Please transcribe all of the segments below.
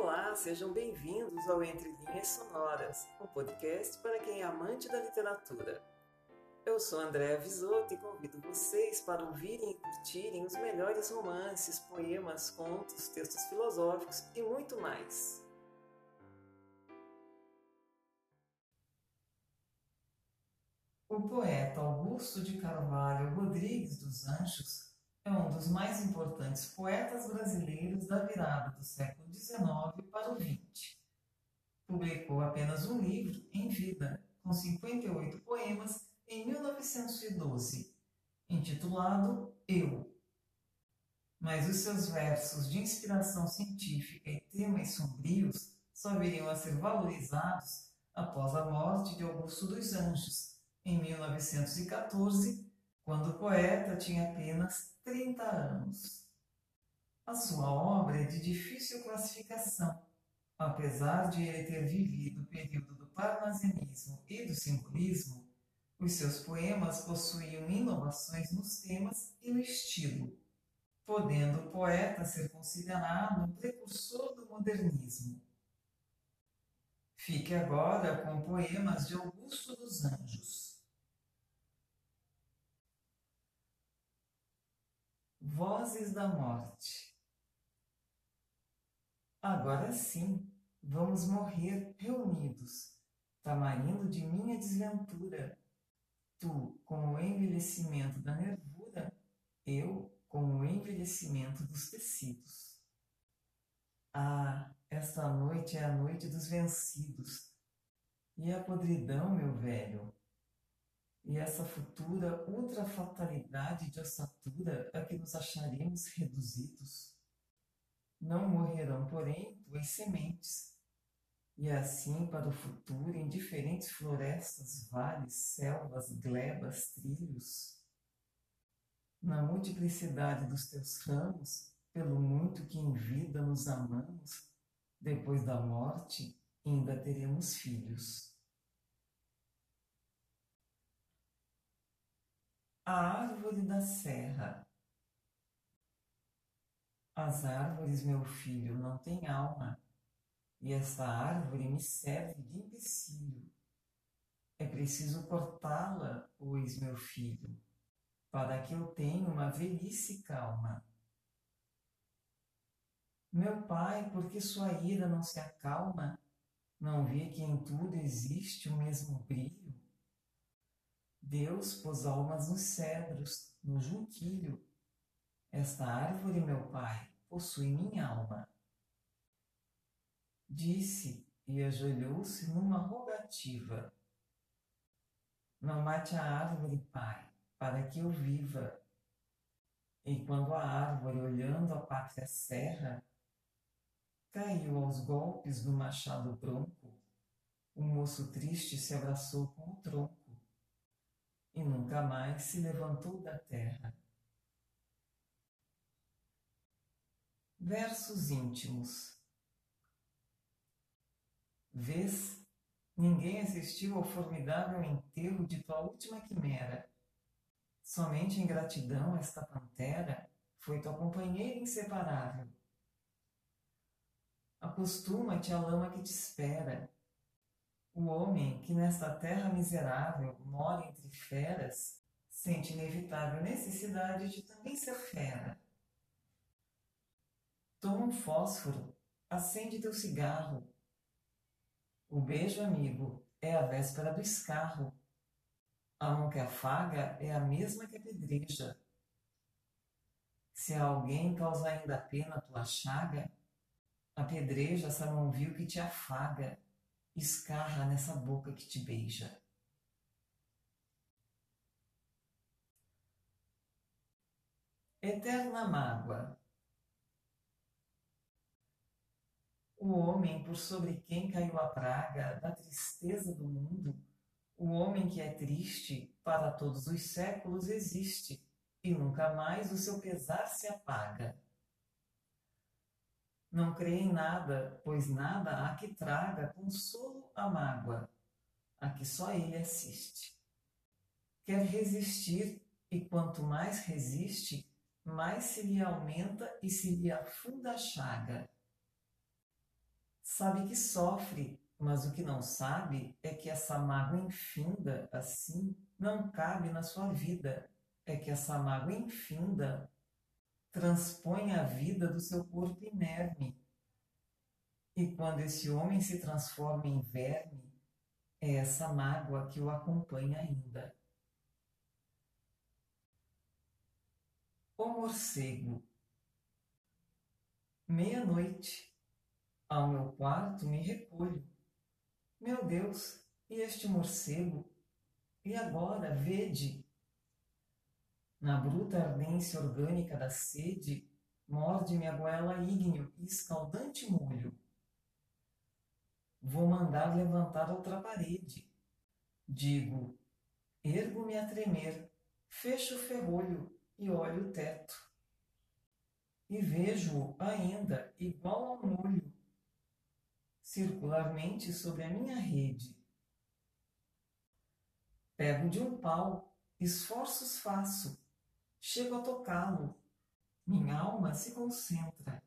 Olá, sejam bem-vindos ao Entre Linhas Sonoras, um podcast para quem é amante da literatura. Eu sou Andréa Visoto e convido vocês para ouvirem e curtirem os melhores romances, poemas, contos, textos filosóficos e muito mais. O poeta Augusto de Carvalho Rodrigues dos Anjos é um dos mais importantes poetas brasileiros da virada do século XIX para o XX. Publicou apenas um livro em vida, com 58 poemas, em 1912, intitulado Eu. Mas os seus versos de inspiração científica e temas sombrios só viriam a ser valorizados após a morte de Augusto dos Anjos, em 1914, quando o poeta tinha apenas 30 anos. A sua obra é de difícil classificação, apesar de ele ter vivido o período do parnasianismo e do simbolismo, os seus poemas possuíam inovações nos temas e no estilo, podendo o poeta ser considerado um precursor do modernismo. Fique agora com poemas de Augusto dos Anjos. Vozes da Morte. Agora sim, vamos morrer reunidos, tamarindo de minha desventura. Tu com o envelhecimento da nervura, eu com o envelhecimento dos tecidos. Ah, esta noite é a noite dos vencidos. E a podridão, meu velho, e essa futura ultrafatalidade de ossatura a que nos acharemos reduzidos. Não morrerão, porém, tuas sementes, e assim para o futuro em diferentes florestas, vales, selvas, glebas, trilhos. Na multiplicidade dos teus ramos, pelo muito que em vida nos amamos, depois da morte ainda teremos filhos. a árvore da serra. As árvores, meu filho, não têm alma, e esta árvore me serve de empecilho. É preciso cortá-la, pois, meu filho, para que eu tenha uma velhice calma. Meu pai, por que sua ira não se acalma? Não vê que em tudo existe o mesmo brilho? Deus pôs almas nos cedros, no junquilho. Esta árvore, meu pai, possui minha alma. Disse e ajoelhou-se numa rogativa. Não mate a árvore, pai, para que eu viva. E quando a árvore, olhando a pátria serra, caiu aos golpes do machado bronco, o moço triste se abraçou com o tronco e nunca mais se levantou da terra. Versos íntimos. Vês, ninguém assistiu ao formidável enterro de tua última quimera. Somente em gratidão esta pantera foi tua companheira inseparável. Acostuma-te à lama que te espera, o homem que nesta terra miserável mora entre feras sente inevitável necessidade de também ser fera. Toma um fósforo, acende teu cigarro. O beijo, amigo, é a véspera do escarro. A mão que afaga é a mesma que apedreja. Se a alguém causa ainda pena tua chaga, apedreja essa mão vil que te afaga escarra nessa boca que te beija. Eterna mágoa. O homem por sobre quem caiu a praga da tristeza do mundo, o homem que é triste para todos os séculos existe e nunca mais o seu pesar se apaga. Não crê em nada, pois nada há que traga consolo à mágoa, a que só ele assiste. Quer resistir, e quanto mais resiste, mais se lhe aumenta e se lhe afunda a chaga. Sabe que sofre, mas o que não sabe é que essa mágoa infinda, assim, não cabe na sua vida. É que essa mágoa infinda transpõe a vida do seu corpo inerme. E quando esse homem se transforma em verme, é essa mágoa que o acompanha ainda. O morcego. Meia-noite. Ao meu quarto me recolho. Meu Deus, e este morcego? E agora, vede? Na bruta ardência orgânica da sede, morde-me a goela ígneo e escaldante molho. Vou mandar levantar outra parede. Digo, ergo-me a tremer, fecho o ferrolho e olho o teto. E vejo-o ainda igual ao molho, circularmente sobre a minha rede. Pego de um pau, esforços faço, chego a tocá-lo. Minha alma se concentra.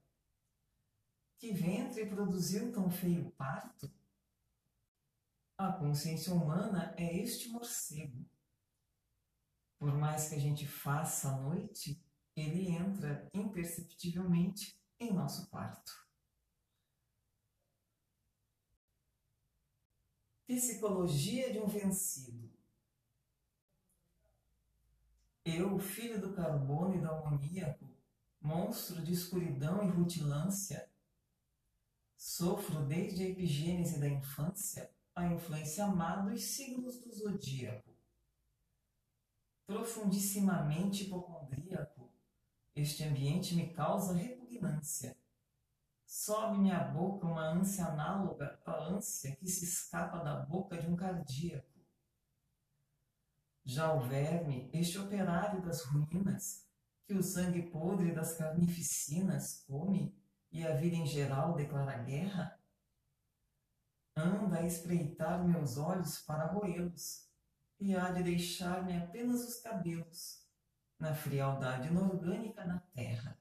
Que ventre produziu tão feio parto? A consciência humana é este morcego. Por mais que a gente faça à noite, ele entra imperceptivelmente em nosso quarto. Psicologia de um vencido. Eu, filho do carbono e do amoníaco, monstro de escuridão e rutilância, sofro desde a epigênese da infância a influência má dos signos do zodíaco profundissimamente hipocondríaco, este ambiente me causa repugnância. Sobe-me boca uma ânsia análoga à ânsia que se escapa da boca de um cardíaco. Já o verme, este operário das ruínas, que o sangue podre das carnificinas come e a vida em geral declara guerra, anda a espreitar meus olhos para roê-los e há de deixar-me apenas os cabelos na frialdade inorgânica da terra.